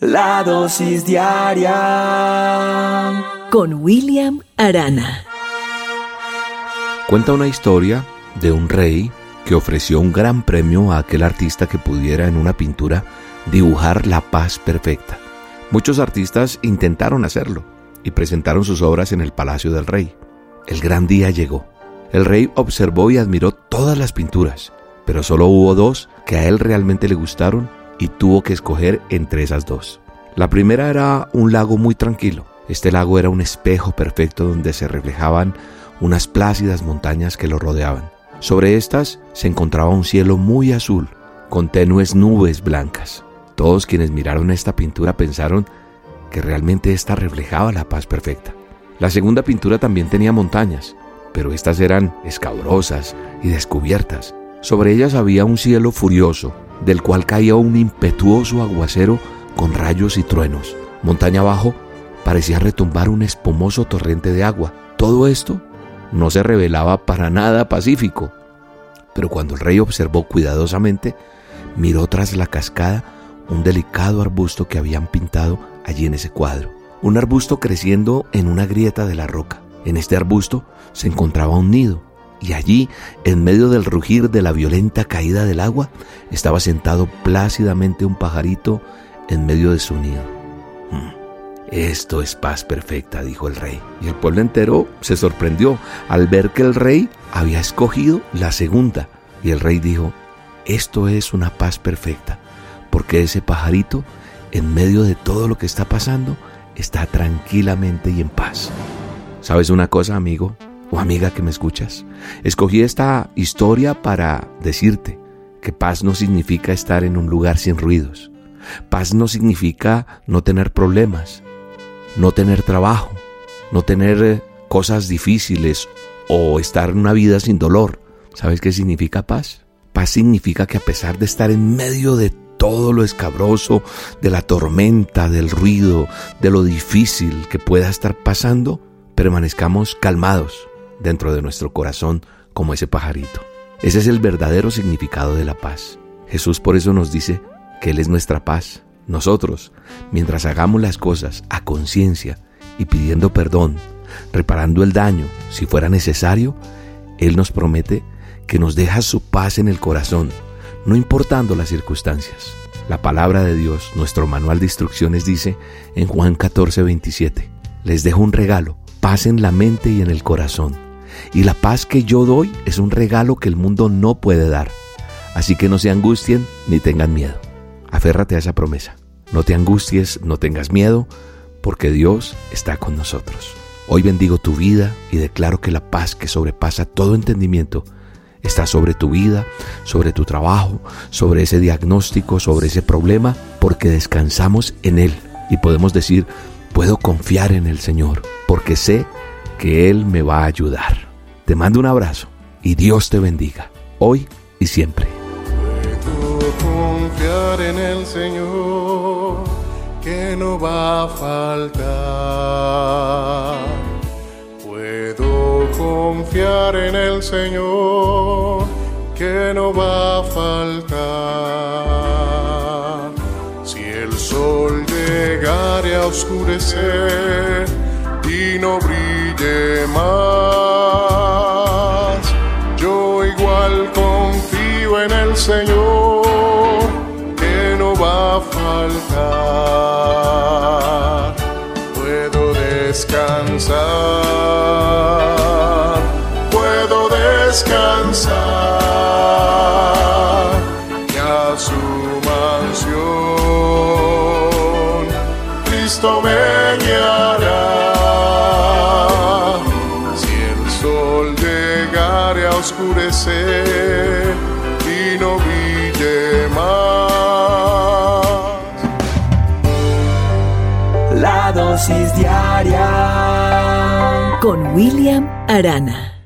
La dosis diaria con William Arana. Cuenta una historia de un rey que ofreció un gran premio a aquel artista que pudiera en una pintura dibujar la paz perfecta. Muchos artistas intentaron hacerlo y presentaron sus obras en el palacio del rey. El gran día llegó. El rey observó y admiró todas las pinturas, pero solo hubo dos que a él realmente le gustaron y tuvo que escoger entre esas dos. La primera era un lago muy tranquilo. Este lago era un espejo perfecto donde se reflejaban unas plácidas montañas que lo rodeaban. Sobre estas se encontraba un cielo muy azul, con tenues nubes blancas. Todos quienes miraron esta pintura pensaron que realmente esta reflejaba la paz perfecta. La segunda pintura también tenía montañas, pero estas eran escabrosas y descubiertas. Sobre ellas había un cielo furioso, del cual caía un impetuoso aguacero con rayos y truenos. Montaña abajo parecía retumbar un espumoso torrente de agua. Todo esto no se revelaba para nada pacífico. Pero cuando el rey observó cuidadosamente, miró tras la cascada un delicado arbusto que habían pintado allí en ese cuadro. Un arbusto creciendo en una grieta de la roca. En este arbusto se encontraba un nido y allí, en medio del rugir de la violenta caída del agua, estaba sentado plácidamente un pajarito en medio de su nido. Hmm, esto es paz perfecta, dijo el rey. Y el pueblo entero se sorprendió al ver que el rey había escogido la segunda. Y el rey dijo, esto es una paz perfecta, porque ese pajarito, en medio de todo lo que está pasando, está tranquilamente y en paz. ¿Sabes una cosa, amigo? O amiga que me escuchas. Escogí esta historia para decirte que paz no significa estar en un lugar sin ruidos. Paz no significa no tener problemas, no tener trabajo, no tener eh, cosas difíciles o estar en una vida sin dolor. ¿Sabes qué significa paz? Paz significa que a pesar de estar en medio de todo lo escabroso, de la tormenta, del ruido, de lo difícil que pueda estar pasando, permanezcamos calmados, dentro de nuestro corazón como ese pajarito. Ese es el verdadero significado de la paz. Jesús por eso nos dice que Él es nuestra paz. Nosotros, mientras hagamos las cosas a conciencia y pidiendo perdón, reparando el daño si fuera necesario, Él nos promete que nos deja su paz en el corazón, no importando las circunstancias. La palabra de Dios, nuestro manual de instrucciones dice en Juan 14, 27, les dejo un regalo, paz en la mente y en el corazón y la paz que yo doy es un regalo que el mundo no puede dar. Así que no se angustien ni tengan miedo. Aférrate a esa promesa. No te angusties, no tengas miedo, porque Dios está con nosotros. Hoy bendigo tu vida y declaro que la paz que sobrepasa todo entendimiento está sobre tu vida, sobre tu trabajo, sobre ese diagnóstico, sobre ese problema, porque descansamos en Él y podemos decir, puedo confiar en el Señor, porque sé que Él me va a ayudar. Te mando un abrazo y Dios te bendiga, hoy y siempre. Puedo confiar en el Señor, que no va a faltar. Puedo confiar en el Señor, que no va a faltar. Si el sol llegare a oscurecer y no brille más Señor que no va a faltar. Puedo descansar, puedo descansar. Y a su mansión Cristo me guiará. Si el sol llegare a oscurecer, no brille más. La dosis diaria con William Arana.